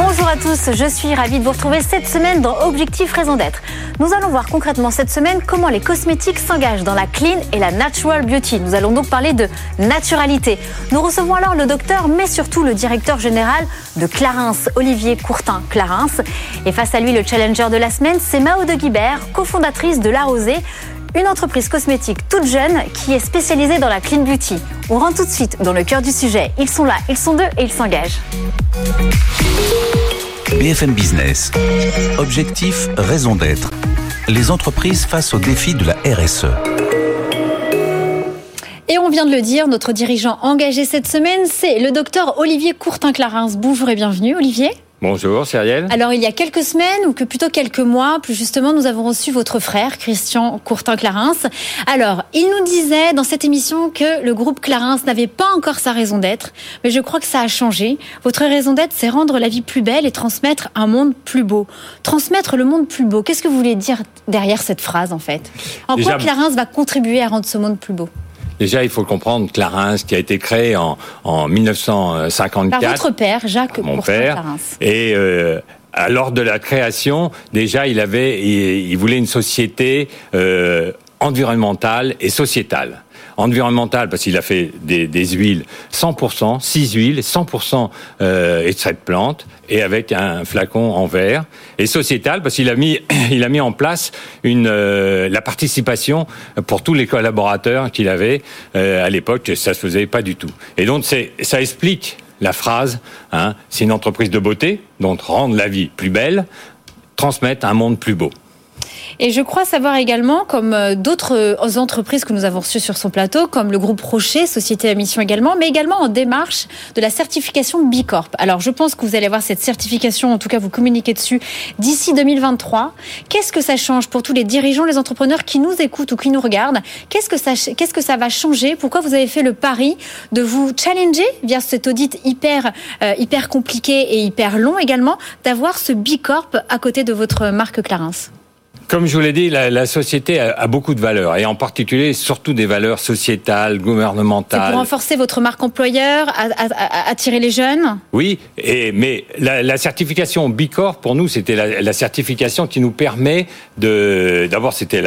Bonjour à tous, je suis ravie de vous retrouver cette semaine dans Objectif Raison d'être. Nous allons voir concrètement cette semaine comment les cosmétiques s'engagent dans la clean et la natural beauty. Nous allons donc parler de naturalité. Nous recevons alors le docteur, mais surtout le directeur général de Clarins, Olivier Courtin Clarins. Et face à lui, le challenger de la semaine, c'est Mao de Guibert, cofondatrice de La Rosée, une entreprise cosmétique toute jeune qui est spécialisée dans la clean beauty. On rentre tout de suite dans le cœur du sujet. Ils sont là, ils sont deux et ils s'engagent. BFM Business. Objectif, raison d'être. Les entreprises face au défi de la RSE. Et on vient de le dire, notre dirigeant engagé cette semaine, c'est le docteur Olivier Courtin-Clarins. Bonjour et bienvenue, Olivier. Bonjour, Cyrielle. Alors, il y a quelques semaines, ou que plutôt quelques mois, plus justement, nous avons reçu votre frère, Christian Courtin-Clarins. Alors, il nous disait dans cette émission que le groupe Clarins n'avait pas encore sa raison d'être, mais je crois que ça a changé. Votre raison d'être, c'est rendre la vie plus belle et transmettre un monde plus beau. Transmettre le monde plus beau, qu'est-ce que vous voulez dire derrière cette phrase, en fait? En quoi Clarins va contribuer à rendre ce monde plus beau? Déjà, il faut comprendre Clarins, qui a été créé en, en 1954. Par votre père, Jacques mon père. Clarins. Et euh, lors de la création, déjà, il avait, il, il voulait une société euh, environnementale et sociétale environnemental parce qu'il a fait des, huiles 100%, 6 huiles, 100% euh, de plantes et avec un flacon en verre. Et sociétal parce qu'il a mis, il a mis en place euh, la participation pour tous les collaborateurs qu'il avait euh, à l'époque. Ça se faisait pas du tout. Et donc c'est, ça explique la phrase. Hein, c'est une entreprise de beauté, donc rendre la vie plus belle, transmettre un monde plus beau. Et je crois savoir également, comme euh, d'autres euh, entreprises que nous avons reçues sur son plateau, comme le groupe Rocher, société à mission également, mais également en démarche de la certification Bicorp. Alors je pense que vous allez avoir cette certification, en tout cas vous communiquez dessus, d'ici 2023. Qu'est-ce que ça change pour tous les dirigeants, les entrepreneurs qui nous écoutent ou qui nous regardent? Qu'est-ce que ça, que ça va changer? Pourquoi vous avez fait le pari de vous challenger via cet audit hyper, euh, hyper compliqué et hyper long également, d'avoir ce Bicorp à côté de votre marque Clarins? Comme je vous l'ai dit, la, la société a, a, beaucoup de valeurs, et en particulier surtout des valeurs sociétales, gouvernementales. C'est pour renforcer votre marque employeur, attirer les jeunes? Oui, et, mais la, la certification Bicorp, pour nous, c'était la, la, certification qui nous permet de... D'abord, c'était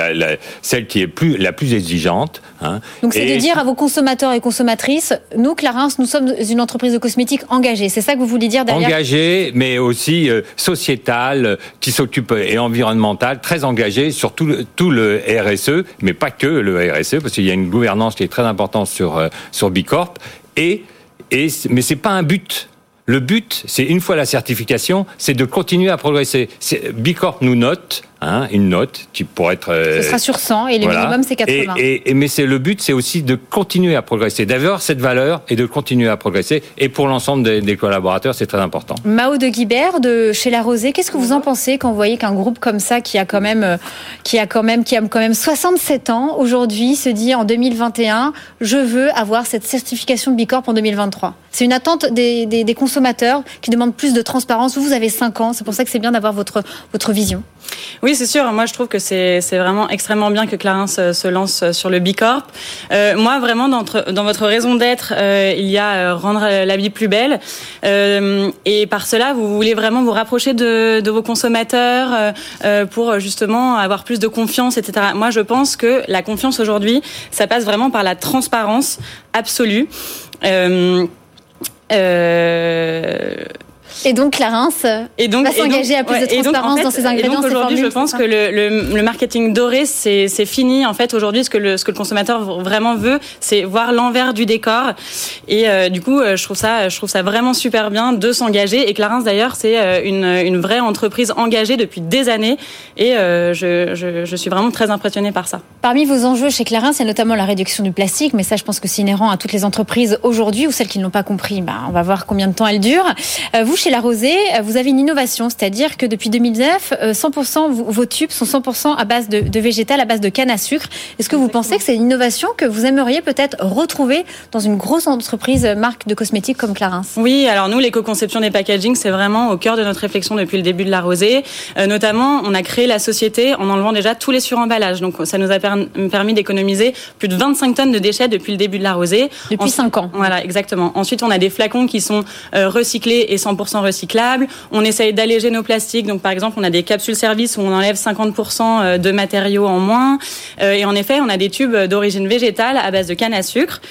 celle qui est plus, la plus exigeante. Hein, Donc c'est de dire à vos consommateurs et consommatrices, nous, Clarins, nous sommes une entreprise de cosmétiques engagée. C'est ça que vous voulez dire derrière? Engagée, mais aussi euh, sociétale, qui s'occupe, et environnementale, très engagée engagé sur tout le, tout le RSE, mais pas que le RSE, parce qu'il y a une gouvernance qui est très importante sur, euh, sur Bicorp. Et, et, mais pas un but. Le but, c'est une fois la certification, c'est de continuer à progresser. Bicorp nous note Hein, une note qui pourrait être. Ce sera sur 100 et le voilà. minimum c'est 80. Et, et, mais c'est le but, c'est aussi de continuer à progresser, d'avoir cette valeur et de continuer à progresser. Et pour l'ensemble des, des, collaborateurs, c'est très important. Mao de Guibert de chez La Rosée, qu'est-ce que vous en pensez quand vous voyez qu'un groupe comme ça, qui a quand même, qui a quand même, qui a quand même 67 ans aujourd'hui, se dit en 2021, je veux avoir cette certification Bicorp en 2023. C'est une attente des, des, des consommateurs qui demandent plus de transparence. Vous, vous avez 5 ans, c'est pour ça que c'est bien d'avoir votre votre vision. Oui, c'est sûr. Moi, je trouve que c'est vraiment extrêmement bien que Clarins se, se lance sur le Bicorp. Euh, moi, vraiment, dans, votre raison d'être, euh, il y a euh, rendre la vie plus belle. Euh, et par cela, vous voulez vraiment vous rapprocher de, de vos consommateurs euh, pour justement avoir plus de confiance, etc. Moi, je pense que la confiance aujourd'hui, ça passe vraiment par la transparence absolue. Euh, et donc et donc, va s'engager à plus ouais, de transparence en fait, dans ses ingrédients. Et donc aujourd'hui, je pense que le, le, le, marketing doré, c'est fini. En fait, aujourd'hui, ce que le ce que le consommateur vraiment veut, c'est voir l'envers du décor. Et euh, du coup, je trouve ça, je trouve ça vraiment super bien de s'engager. Et Clarins, d'ailleurs, c'est euh, une, une vraie entreprise engagée depuis des années. Et euh, je, je, je, suis vraiment très impressionnée par ça. Parmi vos enjeux chez Clarins, il y a notamment la réduction du plastique. Mais ça, je pense que c'est inhérent à toutes les entreprises aujourd'hui ou celles qui ne l'ont pas compris. Bah, on va voir combien de temps elle dure. Euh, vous chez La Rosée, vous avez une innovation, c'est-à-dire que depuis 2009, 100% vos tubes sont 100% à base de, de végétal, à base de canne à sucre. Est-ce que vous pensez que c'est une innovation que vous aimeriez peut-être retrouver dans une grosse entreprise marque de cosmétiques comme Clarins? Oui, alors nous, l'éco-conception des packaging, c'est vraiment au cœur de notre réflexion depuis le début de La Rosée. notamment, on a créé la société en enlevant déjà tous les suremballages. Donc, ça nous a permis d'économiser plus de 25 tonnes de déchets depuis le début de La Rosée. Depuis 5 ans. Voilà, exactement. Ensuite, on a des flacons qui sont recyclés et 100% recyclables. On essaye d'alléger nos plastiques. Donc, par exemple, on a des capsules services où on enlève 50% de matériaux en moins. Et en effet, on a des tubes d'origine végétale à base de canne à sucre.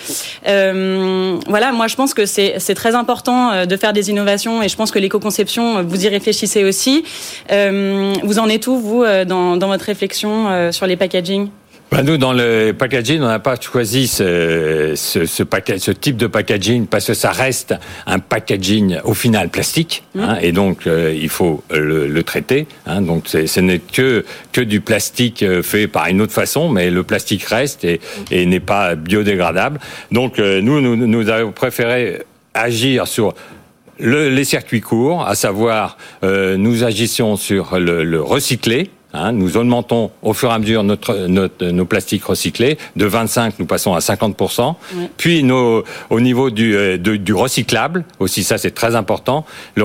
Euh, voilà, moi je pense que c'est très important de faire des innovations et je pense que l'éco-conception, vous y réfléchissez aussi. Euh, vous en êtes où, vous, dans, dans votre réflexion sur les packaging? Ben nous, dans le packaging, on n'a pas choisi ce, ce, ce, ce, type de packaging parce que ça reste un packaging au final plastique, mmh. hein, et donc euh, il faut le, le traiter. Hein, donc ce n'est que que du plastique euh, fait par une autre façon, mais le plastique reste et, et n'est pas biodégradable. Donc euh, nous, nous, nous avons préféré agir sur le, les circuits courts, à savoir euh, nous agissons sur le, le recyclé. Hein, nous augmentons au fur et à mesure notre, notre, nos plastiques recyclés. De 25, nous passons à 50%. Oui. Puis nos, au niveau du, de, du recyclable, aussi ça c'est très important, le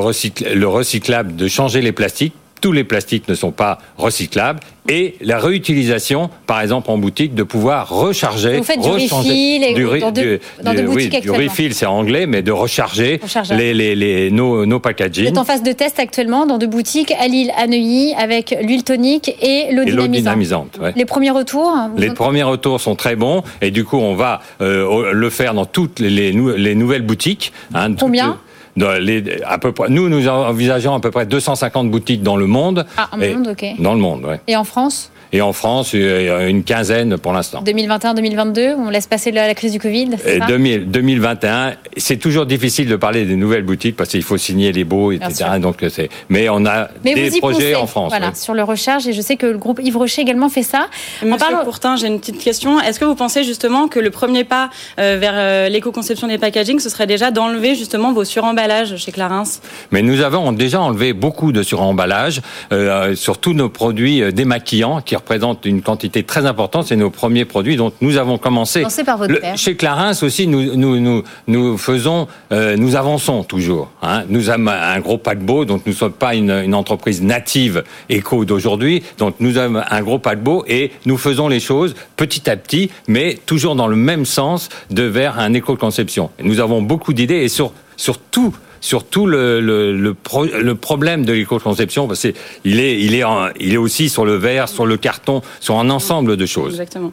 recyclable de changer les plastiques. Tous les plastiques ne sont pas recyclables et la réutilisation, par exemple en boutique, de pouvoir recharger. Vous faites du refill du, dans, de, dans du, de boutiques oui, du refill, c'est anglais, mais de recharger. Les, les, les, nos, nos packaging. Vous êtes en phase de test actuellement dans deux boutiques, à Lille, à Neuilly, avec l'huile tonique et l'eau dynamisante. ouais. Les premiers retours Les premiers retours sont très bons et du coup, on va euh, le faire dans toutes les, les nouvelles boutiques. Hein, Combien toutes, dans les, à peu près, nous, nous envisageons à peu près 250 boutiques dans le monde. Ah, en monde, ok. Dans le monde, oui. Et en France? Et en France, une quinzaine pour l'instant. 2021-2022, on laisse passer la, crise du Covid 2000, 2021, c'est toujours difficile de parler des nouvelles boutiques parce qu'il faut signer les baux, etc. Donc c'est, mais on a mais des projets poussez, en France. Voilà, oui. sur le recharge, et je sais que le groupe Yves Rocher également fait ça. Monsieur parle... Pourtant, j'ai une petite question. Est-ce que vous pensez justement que le premier pas euh, vers euh, l'éco-conception des packaging, ce serait déjà d'enlever justement vos suremballages chez Clarins? Mais nous avons déjà enlevé beaucoup de suremballages euh, sur tous nos produits démaquillants qui représentent une quantité très importante. C'est nos premiers produits dont nous avons commencé. Par votre Le, père. chez Clarins aussi, nous, nous, nous, nous faisons, euh, nous avançons toujours. Hein. Nous avons un gros paquebot, donc nous ne sommes pas une, une entreprise native éco d'aujourd'hui. Donc nous avons un gros paquebot et nous faisons les choses petit à petit, mais toujours dans le même sens de vers un éco-conception. Nous avons beaucoup d'idées et sur, sur tout surtout le, le, le, pro, le problème de l'éco-conception, parce qu'il est, il est, il est aussi sur le verre, sur le carton, sur un ensemble de choses. Exactement.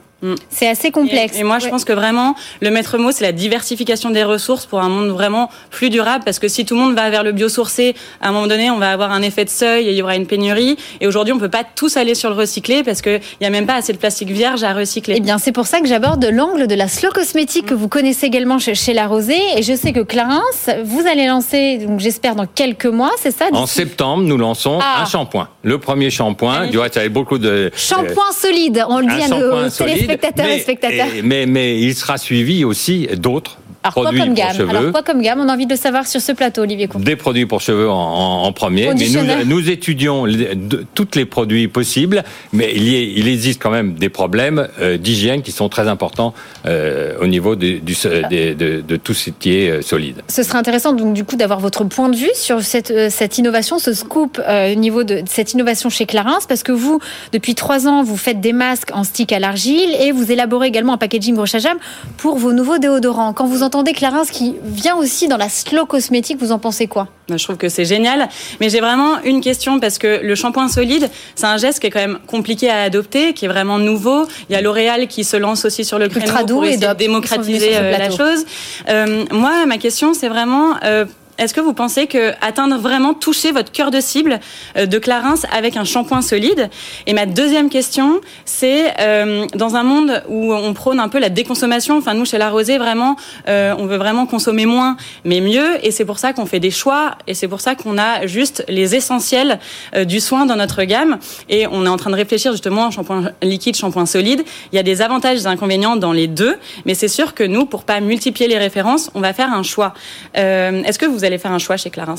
C'est assez complexe. Et, et moi, je pense que vraiment, le maître mot, c'est la diversification des ressources pour un monde vraiment plus durable. Parce que si tout le monde va vers le biosourcé, à un moment donné, on va avoir un effet de seuil et il y aura une pénurie. Et aujourd'hui, on peut pas tous aller sur le recyclé parce qu'il n'y a même pas assez de plastique vierge à recycler. Eh bien, c'est pour ça que j'aborde l'angle de la slow cosmétique que vous connaissez également chez, chez La Rosée. Et je sais que Clarins, vous allez lancer, donc j'espère dans quelques mois, c'est ça En septembre, nous lançons ah. un shampoing. Le premier shampoing, du reste, avec beaucoup de. Shampoing euh, solide, on le dit à nos téléspectateurs mais, et spectateurs. Et, mais, mais il sera suivi aussi d'autres alors, quoi comme gamme Alors, quoi comme gamme On a envie de le savoir sur ce plateau, Olivier Comte. Des produits pour cheveux en, en, en premier. Mais nous, nous étudions les, de, tous les produits possibles, mais il, y il existe quand même des problèmes euh, d'hygiène qui sont très importants euh, au niveau de, du, de, de, de, tout ce qui est euh, solide. Ce serait intéressant, donc, du coup, d'avoir votre point de vue sur cette, euh, cette innovation, ce scoop euh, au niveau de cette innovation chez Clarins, parce que vous, depuis trois ans, vous faites des masques en stick à l'argile et vous élaborez également un packaging rechargeable pour vos nouveaux déodorants. Quand vous entendez Clarins qui vient aussi dans la slow cosmétique, vous en pensez quoi? Je trouve que c'est génial, mais j'ai vraiment une question parce que le shampoing solide, c'est un geste qui est quand même compliqué à adopter, qui est vraiment nouveau. Il y a L'Oréal qui se lance aussi sur le créneau pour essayer de démocratiser la chose. Euh, moi, ma question, c'est vraiment... Euh, est-ce que vous pensez que atteindre vraiment toucher votre cœur de cible euh, de Clarins avec un shampoing solide? Et ma deuxième question, c'est euh, dans un monde où on prône un peu la déconsommation. Enfin, nous chez La Rosée, vraiment, euh, on veut vraiment consommer moins, mais mieux. Et c'est pour ça qu'on fait des choix. Et c'est pour ça qu'on a juste les essentiels du soin dans notre gamme. Et on est en train de réfléchir justement shampoing liquide, shampoing solide. Il y a des avantages et des inconvénients dans les deux, mais c'est sûr que nous, pour pas multiplier les références, on va faire un choix. Est-ce que vous allez allez faire un choix chez Clarins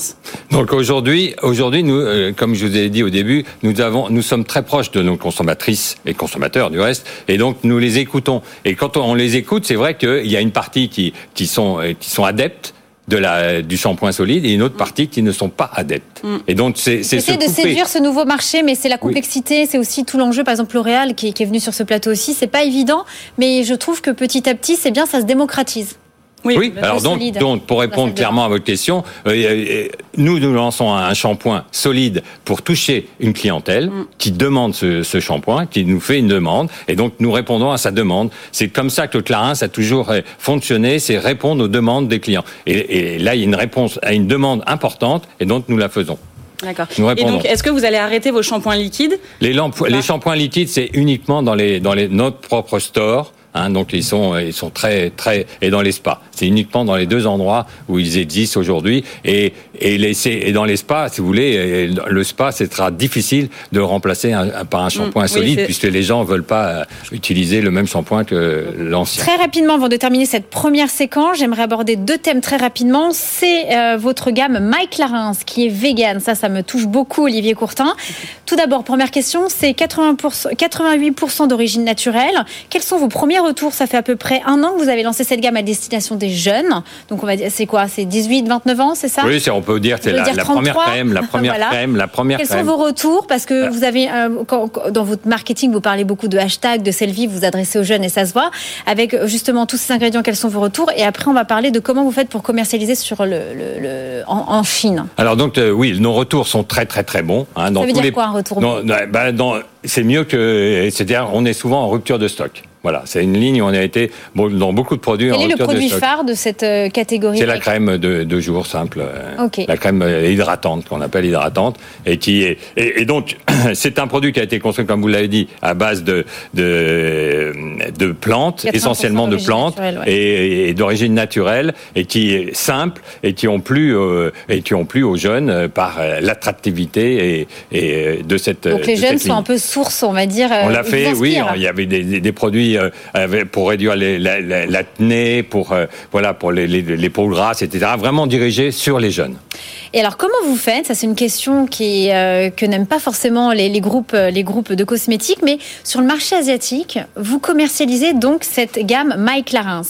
Donc aujourd'hui, aujourd'hui, nous, euh, comme je vous ai dit au début, nous avons, nous sommes très proches de nos consommatrices et consommateurs du reste, et donc nous les écoutons. Et quand on les écoute, c'est vrai qu'il y a une partie qui, qui sont, euh, qui sont adeptes de la, du shampoing solide et une autre partie qui ne sont pas adeptes. Mm. Et donc, c'est c'est de séduire ce nouveau marché, mais c'est la complexité, c'est aussi tout l'enjeu. Par exemple, L'Oréal qui, qui, est venu sur ce plateau aussi, c'est pas évident, mais je trouve que petit à petit, c'est bien, ça se démocratise. Oui, alors donc, donc, pour répondre clairement à votre question, euh, euh, nous nous lançons un shampoing solide pour toucher une clientèle mm. qui demande ce, ce, shampoing, qui nous fait une demande, et donc nous répondons à sa demande. C'est comme ça que le Clarins a toujours euh, fonctionné, c'est répondre aux demandes des clients. Et, et là, il y a une réponse à une demande importante, et donc nous la faisons. D'accord. Et donc, est-ce que vous allez arrêter vos shampoings liquides? Les, les shampoings liquides, c'est uniquement dans les dans les notre propre store. Hein, donc ils sont ils sont très très et dans les spas. C'est uniquement dans les deux endroits où ils existent aujourd'hui et et, les, et dans les spas, si vous voulez, le spa, ce sera difficile de remplacer un, par un shampoing mmh, solide puisque les gens veulent pas euh, utiliser le même shampoing que l'ancien. Très rapidement, avant de terminer cette première séquence, j'aimerais aborder deux thèmes très rapidement. C'est euh, votre gamme Mike Clarins qui est vegan. Ça, ça me touche beaucoup, Olivier Courtin. Tout d'abord, première question, c'est 80%, 88% d'origine naturelle. Quels sont vos premiers retours Ça fait à peu près un an que vous avez lancé cette gamme à destination des jeunes. Donc on va dire, c'est quoi? C'est 18, 29 ans, c'est ça? Oui, on peut dire c'est la, la, première crème, la première crème, la première Quels sont vos retours? Parce que vous avez euh, dans votre marketing, vous parlez beaucoup de hashtags, de selfie, vous vous adressez aux jeunes et ça se voit. Avec euh, justement tous ces ingrédients, quels sont vos retours? Et après, on va parler de comment vous faites pour commercialiser sur le, le, en, Chine. Alors donc euh, oui, nos retours sont très très très bons. Hein, dans ça veut dire quoi un retour bon? bah, C'est mieux que, c'est-à-dire on est souvent en rupture de stock. Voilà, c'est une ligne où on a été dans beaucoup de produits. Quel est le produit phare de cette euh, catégorie C'est la crème de, de, jour simple, euh, la crème euh, hydratante qu'on appelle hydratante, et qui est et, donc c'est un produit qui a été construit, comme vous l'avez dit, à base de de, de plantes, essentiellement de plantes et, d'origine naturelle, et qui est simple et qui ont plu et qui ont plu aux jeunes par l'attractivité et, et, de cette. Donc les jeunes sont un peu sources, on va dire. On l'a fait, oui. Il y avait des, des produits euh, pour réduire l'acné, pour euh, voilà pour les, les, peaux grasses, etc. Vraiment dirigé sur les jeunes. Et alors comment vous faites? Ça c'est une question qui euh, que n'aiment pas forcément les, les, groupes les groupes de cosmétiques, mais sur le marché asiatique, vous commercialisez donc cette gamme My Clarins.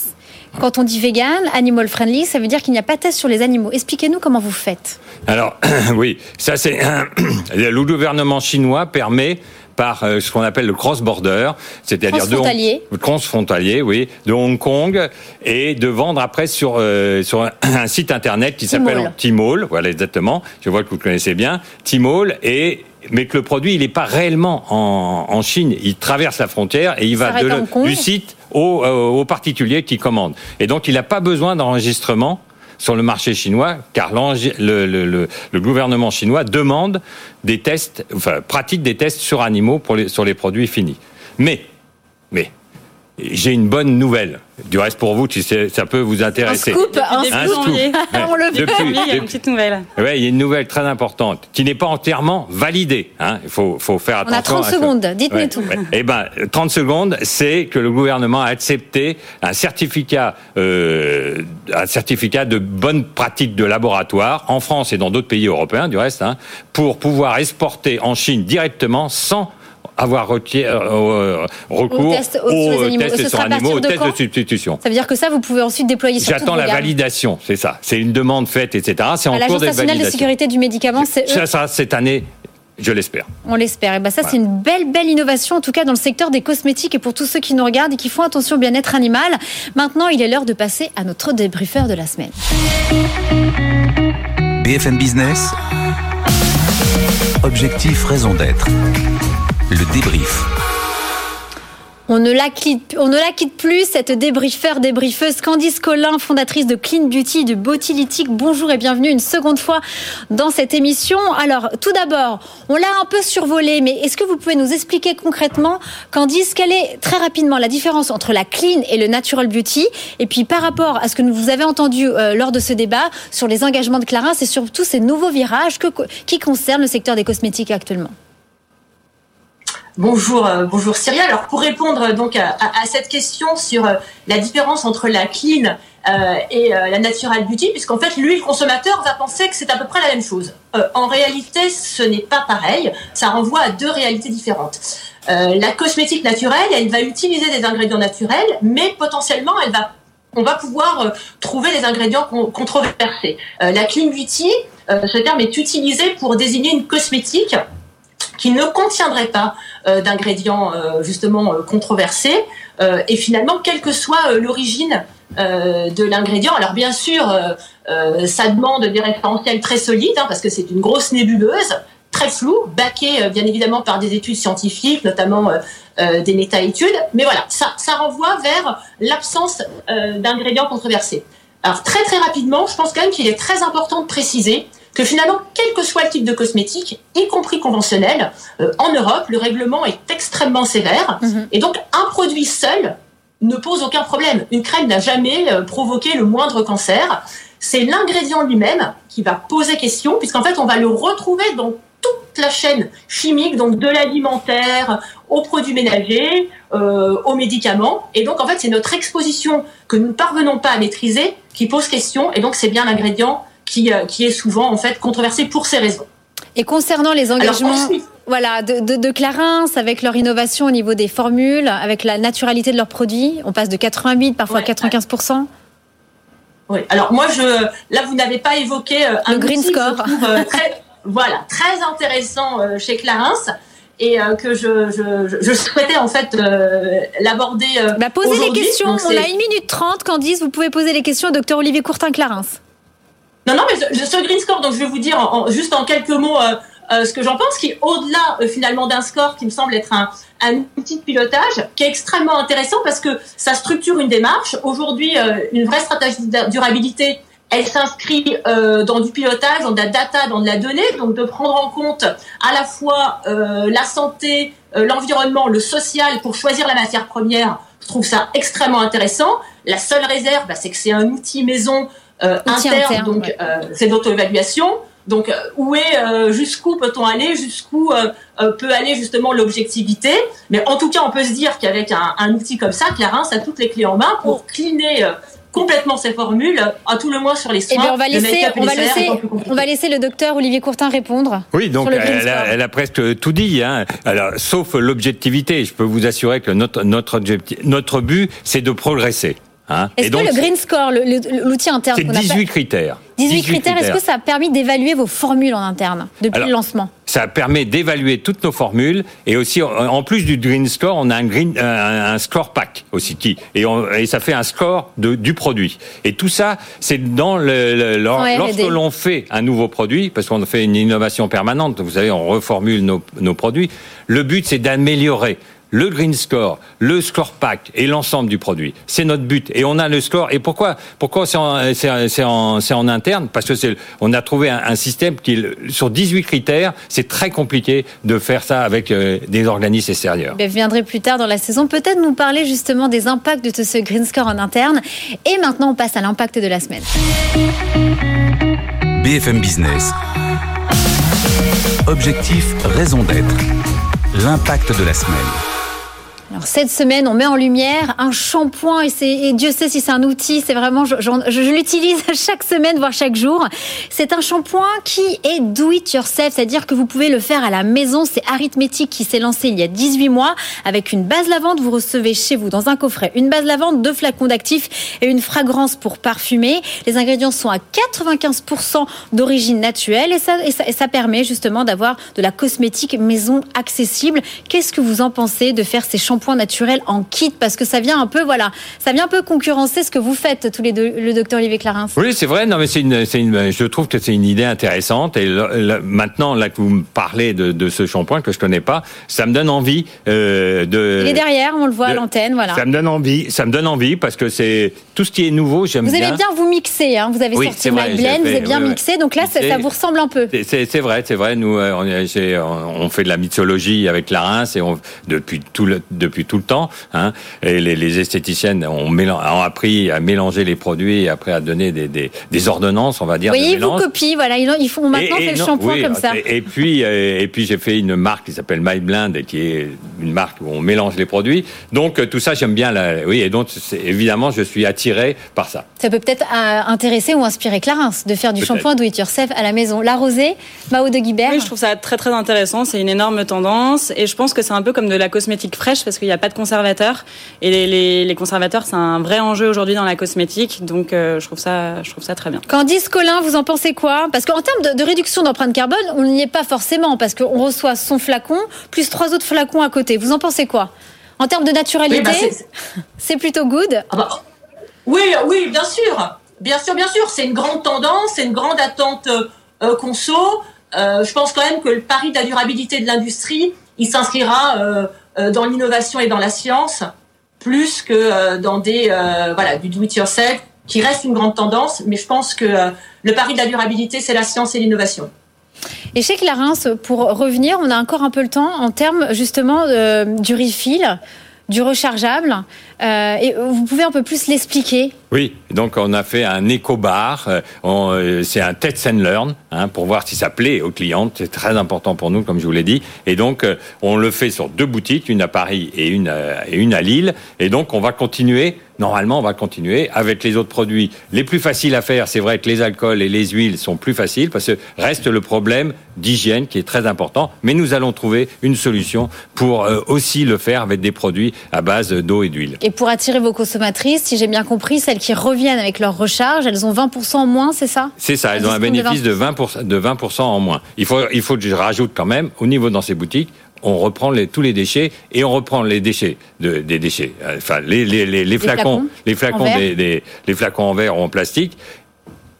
Quand on dit vegan, animal friendly, ça veut dire qu'il n'y a pas de test sur les animaux. Expliquez-nous comment vous faites. Alors oui, ça c'est le gouvernement chinois permet par euh, ce qu'on appelle le cross-border, c'est-à-dire de transfrontalier, oui, de Hong Kong, et de vendre après sur euh, sur un, site internet qui s'appelle Tmall, voilà exactement. Je vois que vous connaissez bien. Tmall et mais que le produit il n'est pas réellement en, en, Chine, il traverse la frontière et il va de, du site au, euh, au particulier qui commande. Et donc il n'a pas besoin d'enregistrement sur le marché chinois, car le, gouvernement chinois demande des tests, enfin pratique des tests sur animaux pour les, sur les produits finis. Mais, mais, j'ai une bonne nouvelle. Du reste, pour vous, ça peut vous intéresser. Un scoop, un, scoop. On le depuis, il y a une petite nouvelle. Oui, il y a une nouvelle très importante qui n'est pas entièrement validée. Hein. Il faut, faut, faire attention. On a 30 secondes, dites-moi tout. Eh ben, 30 secondes, c'est que le gouvernement a accepté un certificat, euh, un certificat de bonne pratique de laboratoire en France et dans d'autres pays européens, du reste, hein, pour pouvoir exporter en Chine directement sans avoir euh, euh, recours aux tests, sur, animaux, aux tests de, substitution. Ça veut dire que ça, vous pouvez ensuite déployer sur J'attends la validation, c'est ça. C'est une demande faite, etc. C'est en cours de nationale de sécurité du médicament, c'est Ça sera cette année. Je l'espère. On l'espère. Et eh ben ça, c'est une belle, belle innovation, en tout cas dans le secteur des cosmétiques et pour tous ceux qui nous regardent et qui font attention au bien-être animal. Maintenant, il est l'heure de passer à notre débriefeur de la semaine. BFM Business. Objectif, raison d'être le débrief. On ne, la quitte, plus, cette débriefeur, débriefeuse Candice Collin, fondatrice de Clean Beauty, de Botilytique. Bonjour et bienvenue une seconde fois dans cette émission. Alors, tout d'abord, on l'a un peu survolé, mais est-ce que vous pouvez nous expliquer concrètement, Candice, quelle est très rapidement la différence entre la Clean et le Natural Beauty? Et puis, par rapport à ce que vous avez entendu euh, lors de ce débat sur les engagements de Clarins et surtout ces nouveaux virages qui concernent le secteur des cosmétiques actuellement Bonjour, bonjour Cyria. Alors pour répondre donc à, cette question sur la différence entre la clean et la natural beauty, puisqu'en fait lui le consommateur va penser que c'est à peu près la même chose. en réalité, ce n'est pas pareil. Ça renvoie à deux réalités différentes. la cosmétique naturelle, elle va utiliser des ingrédients naturels, mais potentiellement elle va on va pouvoir trouver des ingrédients controversés. la clean beauty, ce terme est utilisé pour désigner une cosmétique qui ne contiendrait pas euh, d'ingrédients euh, justement euh, controversés. et finalement, quelle que soit l'origine de l'ingrédient, alors bien sûr, ça demande des référentiels très solides hein, parce que c'est une grosse nébuleuse très floue, baquée bien évidemment par des études scientifiques, notamment des méta-études. Mais voilà, ça, ça renvoie vers l'absence d'ingrédients controversés. Alors très très rapidement, je pense quand même qu'il est très important de préciser que finalement, quel que soit le type de cosmétique, y compris conventionnel, euh, en Europe, le règlement est extrêmement sévère. Mhm. Et donc, un produit seul ne pose aucun problème. Une crème n'a jamais euh, provoqué le moindre cancer. C'est l'ingrédient lui-même qui va poser question, puisqu'en fait, on va le retrouver dans toute la chaîne chimique, donc de l'alimentaire aux produits ménagers, euh, aux médicaments. Et donc, en fait, c'est notre exposition que nous ne parvenons pas à maîtriser qui pose question. Et donc, c'est bien l'ingrédient qui, euh, qui est souvent en fait controversé pour ces raisons. Et concernant les engagements voilà, de, de, de, Clarins, avec leur innovation au niveau des formules, avec la naturalité de leurs produits, on passe de 88 parfois à 95%. Oui, alors moi, je, là, vous n'avez pas évoqué euh, un le green score. Euh, très, voilà, très intéressant chez Clarins et que je, je, je, souhaitais en fait l'aborder. Bah, posez les questions. on a une minute trente. Candice, vous pouvez poser les questions au docteur Olivier Courtin-Clarins. Ce, green score, donc je vais vous dire en, juste en quelques mots euh, euh, ce que j'en pense, qui est au-delà euh, finalement d'un score qui me semble être un, un outil de pilotage, qui est extrêmement intéressant parce que ça structure une démarche. Aujourd'hui, une vraie stratégie de durabilité, elle s'inscrit dans du pilotage, dans de la data, dans de la donnée, donc de prendre en compte à la fois la santé, l'environnement, le social pour choisir la matière première. Je trouve ça extrêmement intéressant. La seule réserve, bah, c'est que c'est un outil maison euh, interne, donc euh, c'est l'auto-évaluation. Donc, euh, où est, jusqu'où peut-on aller, jusqu'où peut aller justement l'objectivité. Mais en tout cas, on peut se dire qu'avec un, un, outil comme ça, Clarins a toutes les clés en main pour cleaner complètement ces formules, à tout le moins sur les soins. Eh bien, on va laisser, on va laisser, on va laisser le docteur Olivier Courtin répondre. Oui, donc elle a, elle a, presque tout dit, hein. Alors, sauf l'objectivité. Je peux vous assurer que notre notre notre but, c'est de progresser. Hein est-ce que le Green Score, l'outil interne, c'est 18 critères. 18, critères, est-ce que ça a permis d'évaluer vos formules en interne depuis le lancement? Ça permet d'évaluer toutes nos formules et aussi, en plus du Green Score, on a un, green, un, score pack aussi qui et, et, ça fait un score de, du produit. Et tout ça, c'est dans le, lorsque l'on fait un nouveau produit, parce qu'on fait une innovation permanente. Vous savez, on reformule nos, nos produits. Le but, c'est d'améliorer le green score, le score pack et l'ensemble du produit. C'est notre but. Et on a le score. Et pourquoi Pourquoi c'est en, en, interne? Parce que c'est, on a trouvé un, système qui, sur 18 critères, c'est très compliqué de faire ça avec euh, des organismes extérieurs. Je viendrai plus tard dans la saison peut-être nous parler justement des impacts de ce green score en interne. Et maintenant, on passe à l'impact de la semaine. BFM Business. Objectif, raison d'être. L'impact de la semaine. Alors cette semaine, on met en lumière un shampoing et, Dieu sait si c'est un outil, c'est vraiment, je, l'utilise chaque semaine, voire chaque jour. C'est un shampoing qui est do it yourself, c'est-à-dire que vous pouvez le faire à la maison. C'est Arithmétique qui s'est lancé il y a 18 mois avec une base lavande. Vous recevez chez vous dans un coffret une base lavande, deux flacons d'actifs et une fragrance pour parfumer. Les ingrédients sont à 95% d'origine naturelle et ça, et ça permet justement d'avoir de la cosmétique maison accessible. Qu'est-ce que vous en pensez de faire ces shampoings naturel en kit parce que ça vient un peu, voilà, ça vient un peu concurrencer ce que vous faites tous les deux, le docteur Olivier Clarins. Oui, c'est vrai. Non, mais c'est une, une, je trouve que c'est une idée intéressante. Et maintenant, là que vous me parlez de, de, ce shampoing que je connais pas, ça me donne envie euh, de. Il est derrière, on le voit à l'antenne, voilà. Ça me donne envie, ça me donne envie parce que c'est tout ce qui est nouveau, j'aime bien. Vous avez bien vous mixer, hein. Vous avez sorti My Blend, vous avez bien mixé, donc là, ça, ça, vous ressemble un peu. C'est vrai, c'est vrai. Nous, euh, on, on, fait de la mythologie avec Clarins et on, depuis tout le, depuis tout le temps. Hein, et les, les esthéticiennes ont, ont, appris à mélanger les produits et après à donner des, des, des ordonnances, on va dire. Oui, ils vous copient, voilà, ils font maintenant fait le shampoing comme ça. Et, puis, et puis j'ai fait une marque qui s'appelle My Blind, qui est une marque où on mélange les produits. Donc tout ça, j'aime bien. La, oui, et donc évidemment, je suis attiré par ça. Ça peut peut-être euh, intéresser ou inspirer Clarins de faire du shampoing do it yourself à la maison. La rosée, Mao de Guibert. Oui, je trouve ça très très intéressant. C'est une énorme tendance et je pense que c'est un peu comme de la cosmétique fraîche parce qu'il n'y a pas de conservateurs et les, les, conservateurs c'est un vrai enjeu aujourd'hui dans la cosmétique. Donc euh, je trouve ça je trouve ça très bien. Candice Colin, vous en pensez quoi? Parce qu'en termes de, de réduction d'empreinte carbone, on n'y est pas forcément parce qu'on reçoit son flacon plus trois autres flacons à côté. Vous en pensez quoi? En termes de naturalité, bah, c'est plutôt good. Ah bah, oui, oui, bien sûr. Bien sûr, bien sûr. C'est une grande tendance, c'est une grande attente euh, conso. Euh, je pense quand même que le pari de la durabilité de l'industrie, il s'inscrira euh dans l'innovation et dans la science, plus que euh, dans des voilà du do-it-yourself, qui reste une grande tendance. Mais je pense que le pari de la durabilité, c'est la science et l'innovation. Et chez Clarins, pour revenir, on a encore un peu le temps en termes justement du refill du rechargeable. Euh, et vous pouvez un peu plus l'expliquer? Oui, donc on a fait un éco-bar. Euh, euh, c'est un test and learn hein, pour voir si ça plaît aux clientes. C'est très important pour nous, comme je vous l'ai dit. Et donc, on le fait sur deux boutiques, une à Paris et une, et une à Lille. Et donc, on va continuer normalement, on va continuer avec les autres produits. Les plus faciles à faire, c'est vrai que les alcools et les huiles sont plus faciles parce que reste le problème d'hygiène qui est très important. Mais nous allons trouver une solution pour aussi le faire avec des produits à base d'eau et d'huile. Pour attirer vos consommatrices, si j'ai bien compris, celles qui reviennent avec leur recharge, elles ont 20% en moins, c'est ça C'est ça, elles ont un bénéfice de 20%, de 20 en moins. Il faut, il faut que je rajoute quand même, au niveau dans ces boutiques, on reprend les, tous les déchets et on reprend les déchets de, des déchets, enfin les, les, les, les flacons, les flacons, des, des, les flacons en verre ou en plastique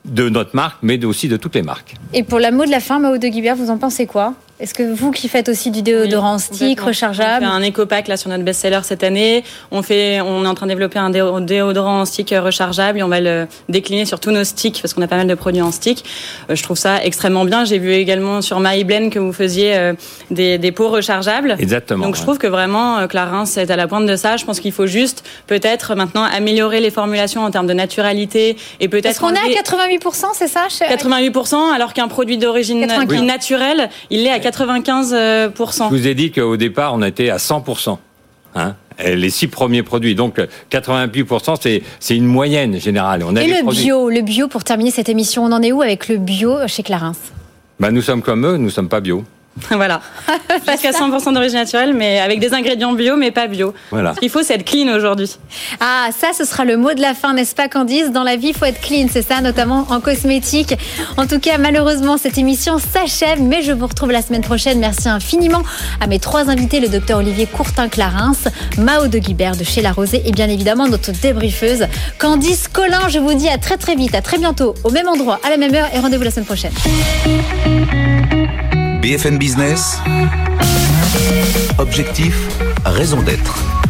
de notre marque, mais aussi de toutes les marques. Et pour la mot de la fin, Mao de Guibert, vous en pensez quoi? Est-ce que vous qui faites aussi du déodorant stick rechargeable On fait un éco-pack là sur notre best-seller cette année. On fait, on est en train de développer un déodorant stick rechargeable et on va le décliner sur tous nos sticks parce qu'on a pas mal de produits en stick. Euh, je trouve ça extrêmement bien. J'ai vu également sur MyBlend que vous faisiez euh, des, des pots rechargeables. Exactement. Donc je trouve que vraiment euh, Clarins est à la pointe de ça. Je pense qu'il faut juste peut-être maintenant améliorer les formulations en termes de naturalité et peut-être. Est-ce qu'on est à 88%, c'est ça 88% alors qu'un produit d'origine naturelle, il est à 95%. Je vous ai dit qu'au départ, on était à 100%. Hein les six premiers produits. Donc 88%, c'est une moyenne générale. On a Et le bio, le bio pour terminer cette émission, on en est où avec le bio chez Clarins? Bah, Nous sommes comme eux, nous ne sommes pas bio. voilà. Jusqu'à 100% d'origine naturelle, mais avec des ingrédients bio, mais pas bio. Voilà. Qu'il faut, c'est être clean aujourd'hui. Ah, ça, ce sera le mot de la fin, n'est-ce pas, Candice? Dans la vie, il faut être clean, c'est ça, notamment en cosmétique. En tout cas, malheureusement, cette émission s'achève, mais je vous retrouve la semaine prochaine. Merci infiniment à mes trois invités, le docteur Olivier Courtin-Clarins, Mao de Guibert de chez La Rosée et bien évidemment notre débriefeuse, Candice Collin. Je vous dis à très très vite, à très bientôt, au même endroit, à la même heure et rendez-vous la semaine prochaine. BFM Business. Objectif, raison d'être.